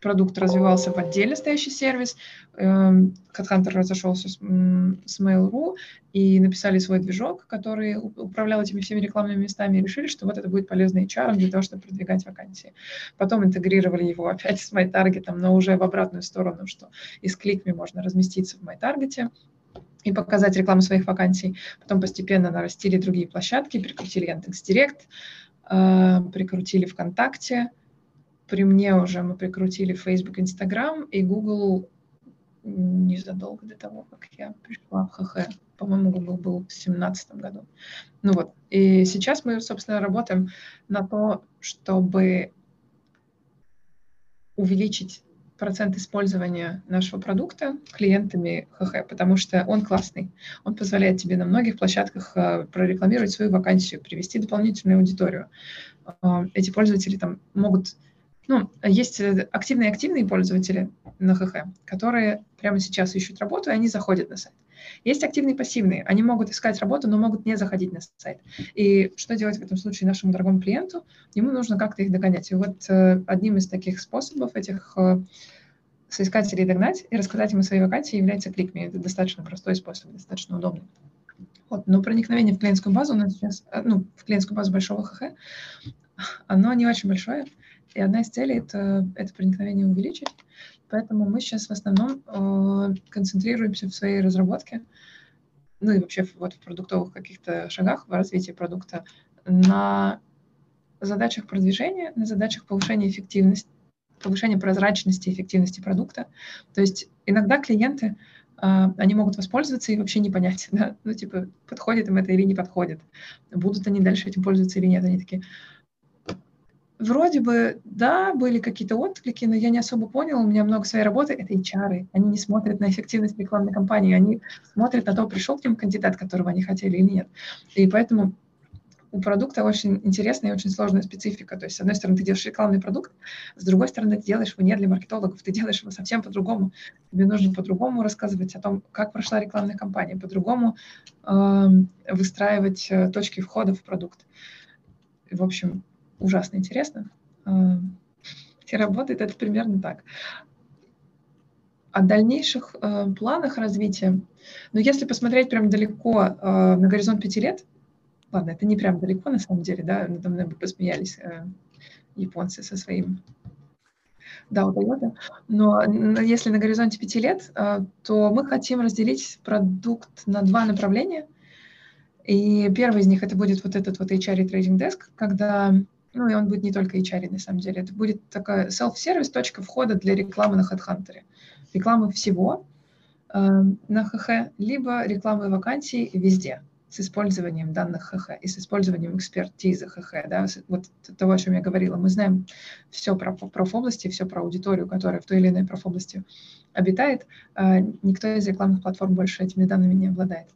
продукт развивался в отдельно стоящий сервис. Эм, HeadHunter разошелся с, с Mail.ru и написали свой движок, который управлял этими всеми рекламными местами и решили, что вот это будет полезно HR для того, чтобы продвигать вакансии. Потом интегрировали его опять *laughs* с MyTarget, но уже в обратную сторону, что из кликми можно разместиться в MyTarget и показать рекламу своих вакансий. Потом постепенно нарастили другие площадки, прикрутили Яндекс.Директ, э, прикрутили ВКонтакте, при мне уже мы прикрутили Facebook, Instagram и Google незадолго до того, как я пришла в ХХ. По-моему, Google был в 2017 году. Ну вот, и сейчас мы, собственно, работаем на то, чтобы увеличить процент использования нашего продукта клиентами ХХ, потому что он классный. Он позволяет тебе на многих площадках э, прорекламировать свою вакансию, привести дополнительную аудиторию. Э, эти пользователи там могут ну, есть э, активные активные пользователи на ХХ, которые прямо сейчас ищут работу, и они заходят на сайт. Есть активные пассивные, они могут искать работу, но могут не заходить на сайт. И что делать в этом случае нашему дорогому клиенту? Ему нужно как-то их догонять. И вот э, одним из таких способов этих э, соискателей догнать и рассказать о своей вакансии является кликми. Это достаточно простой способ, достаточно удобный. Вот. Но проникновение в клиентскую базу у нас сейчас, ну, в клиентскую базу большого ХХ, оно не очень большое. И одна из целей это, это проникновение увеличить. Поэтому мы сейчас в основном э, концентрируемся в своей разработке, ну и вообще вот в продуктовых каких-то шагах в развитии продукта на задачах продвижения, на задачах повышения эффективности, повышения прозрачности и эффективности продукта. То есть иногда клиенты, э, они могут воспользоваться и вообще не понять, *laughs* да? ну типа подходит им это или не подходит, будут они дальше этим пользоваться или нет. Они такие, вроде бы, да, были какие-то отклики, но я не особо поняла, у меня много своей работы, это HR, они не смотрят на эффективность рекламной кампании, они смотрят на то, пришел к ним кандидат, которого они хотели или нет. И поэтому у продукта очень интересная и очень сложная специфика. То есть, с одной стороны, ты делаешь рекламный продукт, с другой стороны, ты делаешь его не для маркетологов, ты делаешь его совсем по-другому. Тебе нужно по-другому рассказывать о том, как прошла рекламная кампания, по-другому э, выстраивать точки входа в продукт. В общем, ужасно интересно. А, и работает это примерно так. О дальнейших э, планах развития, но ну, если посмотреть прям далеко э, на горизонт пяти лет, ладно, это не прям далеко на самом деле, да, надо мной бы посмеялись э, японцы со своим да, у. Но если на горизонте пяти лет, то мы хотим разделить продукт на два направления. И первый из них это будет вот этот вот HR Trading Desk, когда ну и он будет не только HR, на самом деле. Это будет такая self-сервис, точка входа для рекламы на HeadHunter. Рекламы всего э, на ХХ, либо рекламы вакансий везде с использованием данных ХХ и с использованием экспертизы ХХ. Да, вот того, о чем я говорила. Мы знаем все про профобласти, все про аудиторию, которая в той или иной профобласти обитает. Э, никто из рекламных платформ больше этими данными не обладает.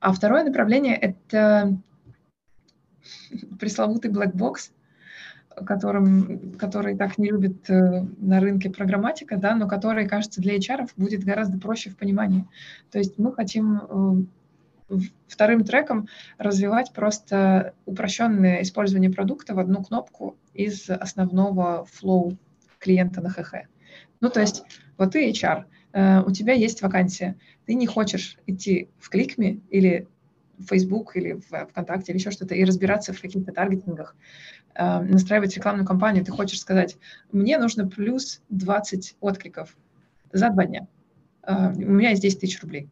А второе направление — это *laughs* пресловутый black box, которым, который так не любит э, на рынке программатика, да, но который, кажется, для HR будет гораздо проще в понимании. То есть мы хотим э, вторым треком развивать просто упрощенное использование продукта в одну кнопку из основного флоу клиента на ХХ. Ну, то есть вот ты HR, э, у тебя есть вакансия, ты не хочешь идти в кликме или Facebook или в ВКонтакте или еще что-то и разбираться в каких-то таргетингах, э, настраивать рекламную кампанию, ты хочешь сказать, мне нужно плюс 20 откликов за два дня. Э, у меня есть 10 тысяч рублей.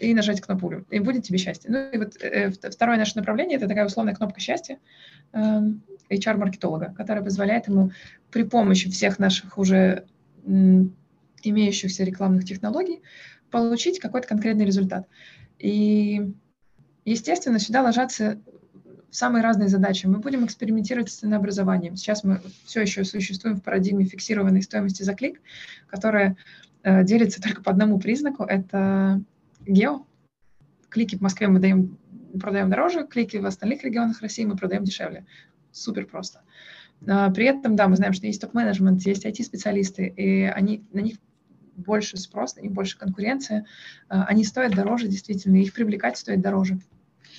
И нажать кнопку, и будет тебе счастье. Ну и вот э, второе наше направление – это такая условная кнопка счастья э, HR-маркетолога, которая позволяет ему при помощи всех наших уже имеющихся рекламных технологий получить какой-то конкретный результат. И Естественно, сюда ложатся самые разные задачи. Мы будем экспериментировать с ценообразованием. Сейчас мы все еще существуем в парадигме фиксированной стоимости за клик, которая э, делится только по одному признаку. Это гео. Клики в Москве мы даем, продаем дороже, клики в остальных регионах России мы продаем дешевле. Супер просто. А, при этом, да, мы знаем, что есть топ-менеджмент, есть IT-специалисты, и они, на них больше спрос, на них больше конкуренция. А, они стоят дороже, действительно, их привлекать стоит дороже.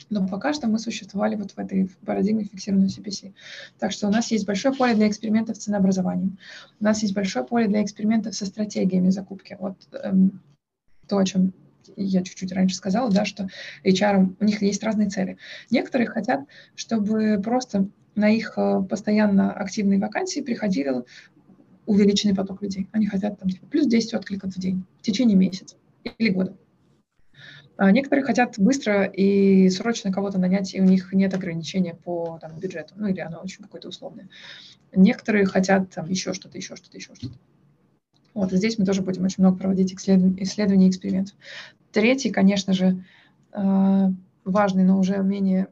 Но пока что мы существовали вот в этой парадигме фиксированного CPC. Так что у нас есть большое поле для экспериментов с ценообразованием. У нас есть большое поле для экспериментов со стратегиями закупки. Вот эм, то, о чем я чуть-чуть раньше сказала, да, что HR, у них есть разные цели. Некоторые хотят, чтобы просто на их э, постоянно активные вакансии приходили увеличенный поток людей. Они хотят там типа, плюс 10 откликов в день в течение месяца или года. А некоторые хотят быстро и срочно кого-то нанять, и у них нет ограничения по там, бюджету, ну или оно очень какое-то условное. Некоторые хотят там еще что-то, еще что-то, еще что-то. Вот, и здесь мы тоже будем очень много проводить исследований, и экспериментов. Третий, конечно же, а, важный, но уже менее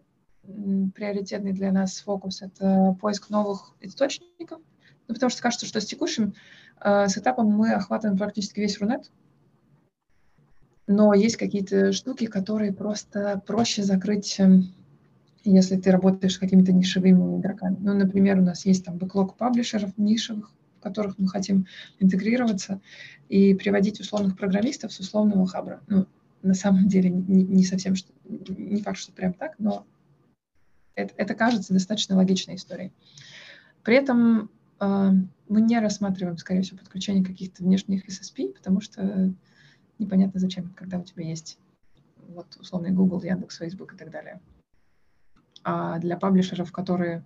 приоритетный для нас фокус – это поиск новых источников, ну, потому что кажется, что с текущим э, сетапом мы охватываем практически весь Рунет, но есть какие-то штуки, которые просто проще закрыть, эм, если ты работаешь с какими-то нишевыми игроками. Ну, например, у нас есть там бэклог паблишеров нишевых, в которых мы хотим интегрироваться и приводить условных программистов с условного хабра. Ну, на самом деле не, не совсем, что, не факт, что прям так, но это, это кажется достаточно логичной историей. При этом э, мы не рассматриваем, скорее всего, подключение каких-то внешних SSP, потому что непонятно зачем, когда у тебя есть вот условный Google, Яндекс, Facebook и так далее. А для паблишеров, которые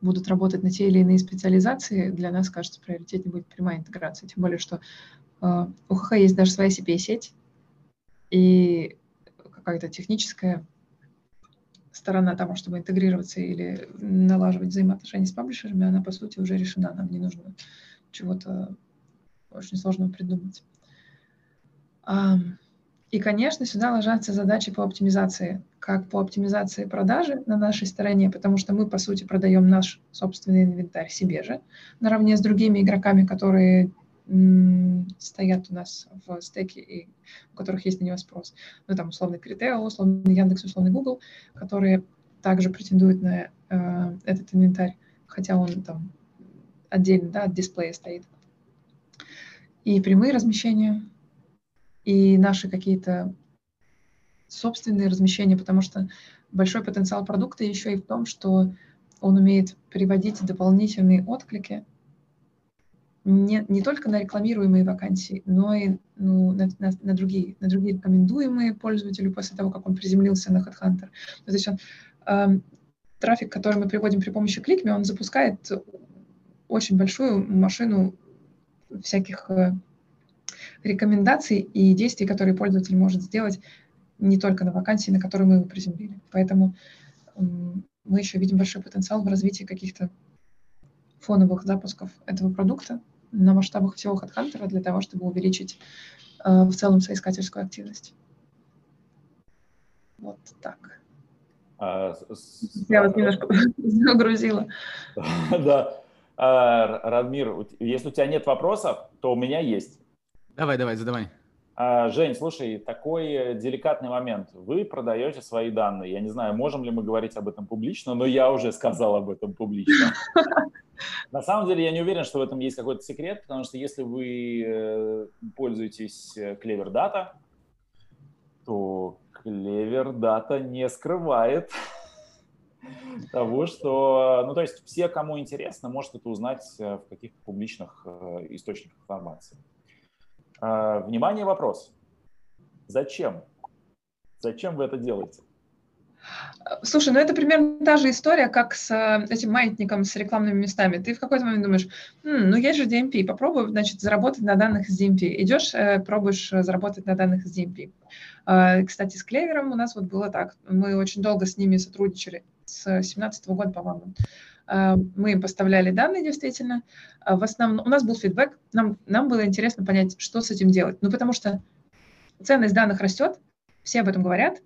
будут работать на те или иные специализации, для нас, кажется, приоритетнее будет прямая интеграция. Тем более, что э, у ХХ есть даже своя CPA-сеть и какая-то техническая сторона того, чтобы интегрироваться или налаживать взаимоотношения с паблишерами, она, по сути, уже решена. Нам не нужно чего-то очень сложного придумать. И, конечно, сюда ложатся задачи по оптимизации, как по оптимизации продажи на нашей стороне, потому что мы, по сути, продаем наш собственный инвентарь себе же, наравне с другими игроками, которые стоят у нас в стеке и у которых есть на него спрос. Ну, там, условный Критео, условный Яндекс, условный Google, которые также претендуют на э, этот инвентарь, хотя он там отдельно, да, от дисплея стоит. И прямые размещения, и наши какие-то собственные размещения, потому что большой потенциал продукта еще и в том, что он умеет приводить дополнительные отклики не, не только на рекламируемые вакансии, но и ну, на, на, на, другие, на другие рекомендуемые пользователю после того, как он приземлился на HeadHunter. То есть он, э, трафик, который мы приводим при помощи кликми, он запускает очень большую машину всяких э, рекомендаций и действий, которые пользователь может сделать не только на вакансии, на которые мы его приземлили. Поэтому мы еще видим большой потенциал в развитии каких-то фоновых запусков этого продукта, на масштабах всего HeadHunter для того, чтобы увеличить э, в целом соискательскую активность. Вот так. А, с... Я вас немножко *laughs* загрузила. *laughs* Да. А, Радмир, если у тебя нет вопросов, то у меня есть. Давай, давай, задавай. А, Жень, слушай, такой деликатный момент. Вы продаете свои данные. Я не знаю, можем ли мы говорить об этом публично, но я уже сказал об этом публично. *laughs* На самом деле я не уверен, что в этом есть какой-то секрет, потому что если вы э, пользуетесь э, Clever Data, то Clever Data не скрывает *laughs* того, что, ну то есть все, кому интересно, может это узнать э, в каких-то публичных источниках информации. Внимание, вопрос. Зачем? Зачем вы это делаете? Слушай, ну это примерно та же история, как с э, этим маятником с рекламными местами. Ты в какой-то момент думаешь, М, ну есть же DMP, попробуй, значит, заработать на данных из DMP. Идешь, э, пробуешь э, заработать на данных из DMP. Кстати, с Клевером у нас вот было так. Мы очень долго с ними сотрудничали, с 2017 года, по-моему. Мы им поставляли данные, действительно. В основном у нас был фидбэк, нам, нам было интересно понять, что с этим делать. Ну, потому что ценность данных растет, все об этом говорят,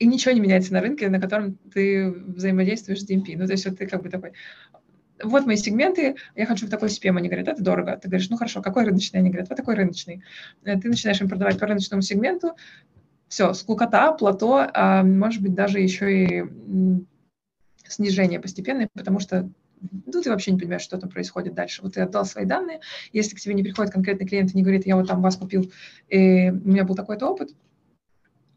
и ничего не меняется на рынке, на котором ты взаимодействуешь с DMP. Ну, то есть вот ты как бы такой, вот мои сегменты, я хочу в такой CPM. Они говорят, это дорого. Ты говоришь, ну хорошо, какой рыночный? Они говорят, вот такой рыночный. Э, ты начинаешь им продавать по рыночному сегменту, все, скукота, плато, а может быть даже еще и снижение постепенное, потому что ну, ты вообще не понимаешь, что там происходит дальше. Вот ты отдал свои данные, если к тебе не приходит конкретный клиент и не говорит, я вот там вас купил, и у меня был такой-то опыт,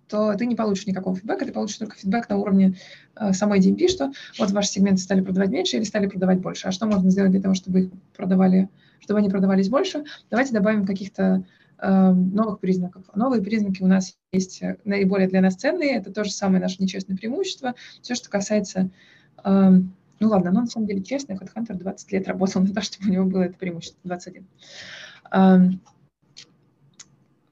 то ты не получишь никакого фидбэка, ты получишь только фидбэк на уровне э, самой DMP, что вот ваши сегменты стали продавать меньше или стали продавать больше. А что можно сделать для того, чтобы их продавали, чтобы они продавались больше? Давайте добавим каких-то э, новых признаков. Новые признаки у нас есть э, наиболее для нас ценные. Это то же самое наше нечестное преимущество. Все, что касается ну ладно, но на самом деле честно, HeadHunter 20 лет работал на то, *laughs* чтобы у него было это преимущество, 21.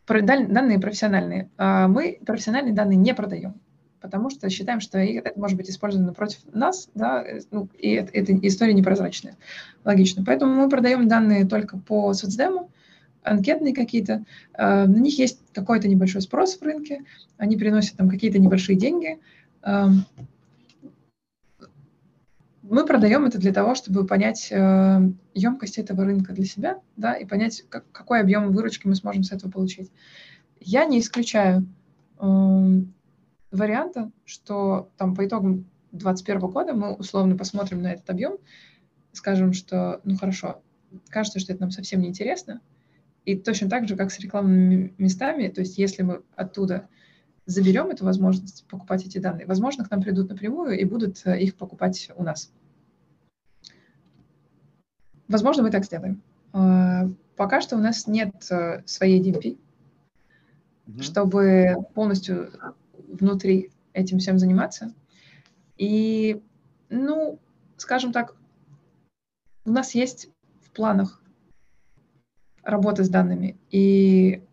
Данные профессиональные. А, мы профессиональные данные не продаем, потому что считаем, что это может быть использовано против нас, да, э, ну, и это, это история непрозрачная. Логично. Поэтому мы продаем данные только по соцдему, анкетные какие-то, а, на них есть какой-то небольшой спрос в рынке, они приносят там какие-то небольшие деньги, мы продаем это для того, чтобы понять э, емкость этого рынка для себя, да, и понять, как, какой объем выручки мы сможем с этого получить. Я не исключаю э, варианта, что там по итогам 2021 года мы условно посмотрим на этот объем, скажем, что, ну хорошо, кажется, что это нам совсем не интересно, и точно так же, как с рекламными местами, то есть если мы оттуда заберем эту возможность покупать эти данные, возможно, к нам придут напрямую и будут э, их покупать у нас. Возможно, мы так сделаем. А, пока что у нас нет э, своей DMP, mm-hmm. чтобы полностью внутри этим всем заниматься. И, ну, скажем так, у нас есть в планах работа с данными и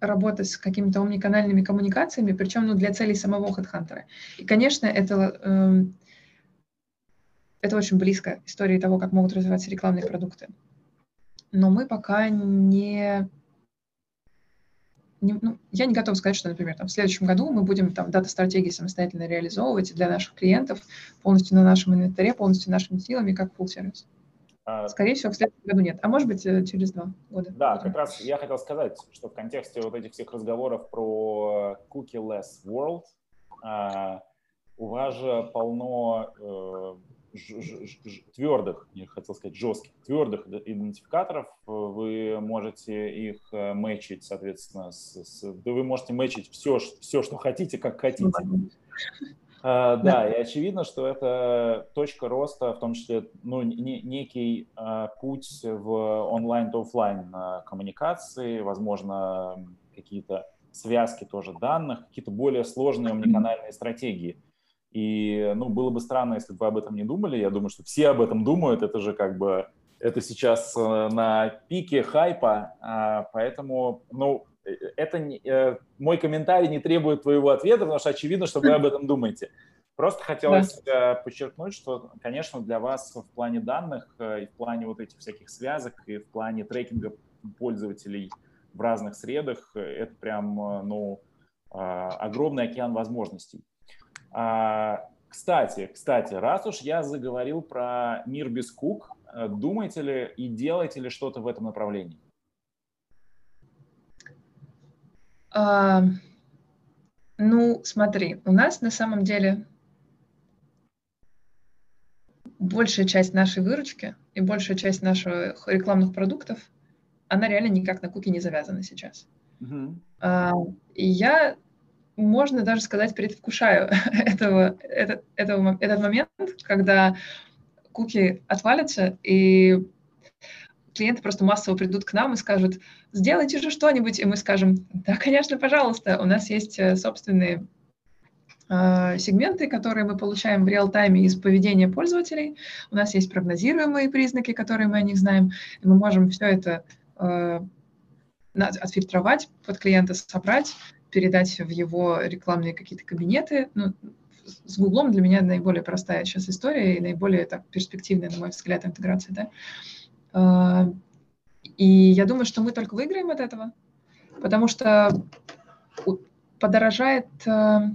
работа с какими-то омниканальными коммуникациями, причем ну, для целей самого HeadHunter. И, конечно, это э, это очень близко истории того, как могут развиваться рекламные продукты. Но мы пока не... не ну, я не готова сказать, что, например, там, в следующем году мы будем там дата-стратегии самостоятельно реализовывать для наших клиентов полностью на нашем инвентаре, полностью нашими силами, как full сервис. А, Скорее всего, в следующем году нет. А может быть, э, через два года. Да, как раз я хотел сказать, что в контексте вот этих всех разговоров про cookie-less world а, у вас же полно э, твердых, я хотел сказать жестких, твердых идентификаторов, вы можете их э, мэчить, соответственно, с, с, да вы можете мэчить все, все, что хотите, как хотите. Uh, да, и очевидно, что это точка роста, в том числе ну, не, некий uh, путь в онлайн-то-офлайн uh, коммуникации, возможно, какие-то связки тоже данных, какие-то более сложные омниканальные стратегии. И, ну, было бы странно, если бы вы об этом не думали. Я думаю, что все об этом думают. Это же как бы, это сейчас э, на пике хайпа, а, поэтому, ну, э, это не, э, мой комментарий не требует твоего ответа, потому что очевидно, что вы об этом думаете. Просто хотелось да. подчеркнуть, что, конечно, для вас в плане данных и в плане вот этих всяких связок и в плане трекинга пользователей в разных средах это прям, ну, а, огромный океан возможностей. А, кстати, кстати, раз уж я заговорил про мир без кук, э, думаете ли и делаете ли что-то в этом направлении? А, ну, смотри, у нас на самом деле большая часть нашей выручки и большая часть наших рекламных продуктов, она реально никак на куки не завязана сейчас. Uh-huh. А, и я можно даже сказать, предвкушаю *laughs* этого, этот, этого, этот момент, когда куки отвалятся, и клиенты просто массово придут к нам и скажут, сделайте же что-нибудь, и мы скажем, да, конечно, пожалуйста, у нас есть э, собственные э, сегменты, которые мы получаем в реал-тайме из поведения пользователей, у нас есть прогнозируемые признаки, которые мы о них знаем, и мы можем все это э, отфильтровать, под клиента собрать передать в его рекламные какие-то кабинеты. Ну, с Гуглом для меня наиболее простая сейчас история и наиболее так, перспективная, на мой взгляд, интеграция. Да? А, и я думаю, что мы только выиграем от этого, потому что подорожает а,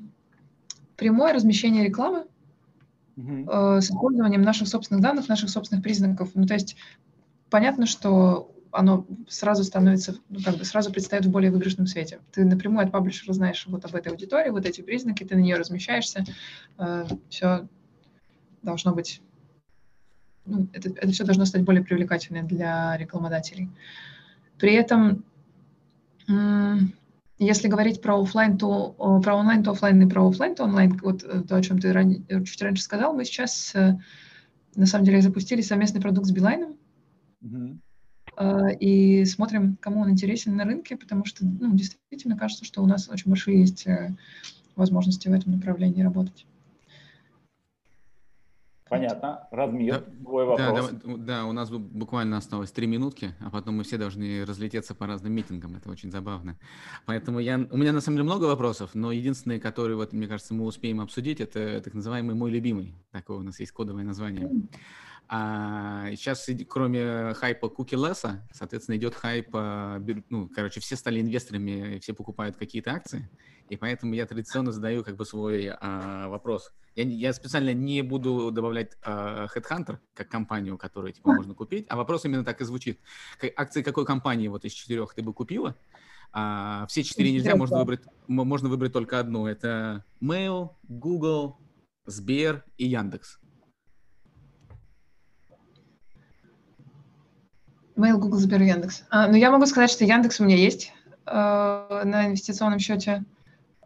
прямое размещение рекламы mm-hmm. с использованием наших собственных данных, наших собственных признаков. Ну, то есть понятно, что оно сразу становится, ну, как бы сразу предстает в более выигрышном свете. Ты напрямую от паблишера знаешь вот об этой аудитории, вот эти признаки, ты на нее размещаешься, э, все должно быть, ну, это, это все должно стать более привлекательным для рекламодателей. При этом Если говорить про офлайн, то про онлайн, то офлайн и про офлайн, то онлайн, вот то, о чем ты ран... чуть раньше сказал, мы сейчас на самом деле запустили совместный продукт с Билайном. Mm-hmm. И смотрим, кому он интересен на рынке, потому что ну, действительно кажется, что у нас очень большие есть э, возможности в этом направлении работать. Понятно. Радмир, да, твой вопрос. Да, да, да, у нас буквально осталось три минутки, а потом мы все должны разлететься по разным митингам. Это очень забавно. Поэтому я, у меня на самом деле много вопросов, но единственный, который, вот, мне кажется, мы успеем обсудить, это так называемый «Мой любимый». Такое у нас есть кодовое название. А сейчас, кроме хайпа кукилеса, соответственно, идет хайп, а, ну, короче, все стали инвесторами, все покупают какие-то акции, и поэтому я традиционно задаю как бы свой а, вопрос. Я, я специально не буду добавлять а, Headhunter как компанию, которую типа можно купить, а вопрос именно так и звучит. Акции какой компании вот из четырех ты бы купила? А, все четыре нельзя, можно выбрать, можно выбрать только одну. Это Mail, Google, Сбер и Яндекс. Mail, Google, Сбер, Яндекс. А, ну, я могу сказать, что Яндекс у меня есть э, на инвестиционном счете. Э,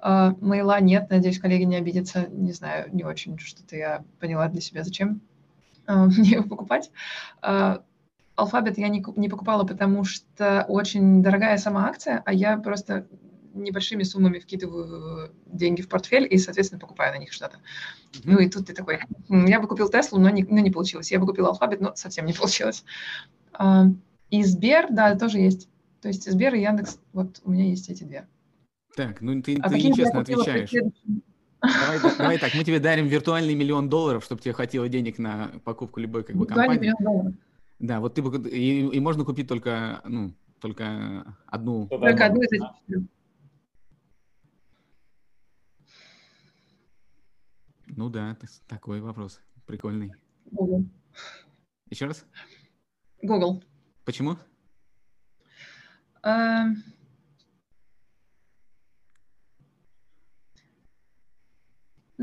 Мейла нет, надеюсь, коллеги не обидятся. Не знаю, не очень что-то я поняла для себя, зачем э, *laughs* мне его покупать. Э, Алфабет я не, не покупала, потому что очень дорогая сама акция, а я просто небольшими суммами вкидываю деньги в портфель и, соответственно, покупаю на них что-то. Mm-hmm. Ну и тут ты такой, я бы купил Теслу, но не, но не получилось. Я бы купил Алфабет, но совсем не *laughs* получилось. А, и Сбер, да, тоже есть. То есть Сбер и Яндекс, вот у меня есть эти две. Так, ну ты, а ты нечестно отвечаешь. Давай, давай так, мы тебе *laughs* дарим виртуальный миллион долларов, чтобы тебе хватило денег на покупку любой как бы компании. Миллион долларов. Да, вот ты бы и, и можно купить только, ну, только одну. Только одну из этих Ну да, такой вопрос. Прикольный. Google. Еще раз? Google. Почему? Uh,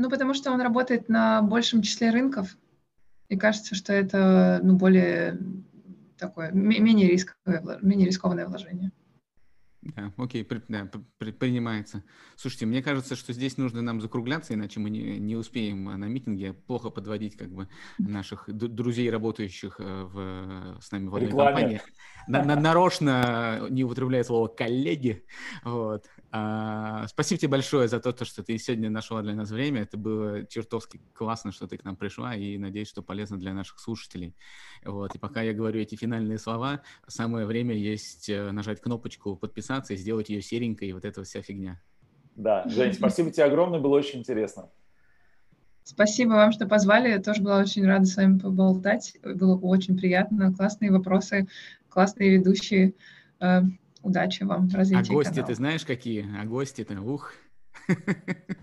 ну, потому что он работает на большем числе рынков, и кажется, что это ну, более такое, менее рисковое, менее рискованное вложение. Да, окей, при, да, при, принимается. Слушайте, мне кажется, что здесь нужно нам закругляться, иначе мы не, не успеем на митинге плохо подводить как бы наших друзей, работающих э, в, с нами в одной Рекламе. компании. На, на, нарочно не употребляю слово коллеги. Вот. А, спасибо тебе большое за то, что ты сегодня нашла для нас время. Это было чертовски классно, что ты к нам пришла, и надеюсь, что полезно для наших слушателей. Вот. И пока я говорю эти финальные слова, самое время есть э, нажать кнопочку подписаться и сделать ее серенькой, и вот эта вся фигня. Да, Жень, спасибо тебе огромное, было очень интересно. Спасибо вам, что позвали. Я тоже была очень рада с вами поболтать. Было очень приятно. Классные вопросы, классные ведущие. Э, удачи вам в развитии А гости канала. ты знаешь какие? А гости-то, ух. *laughs*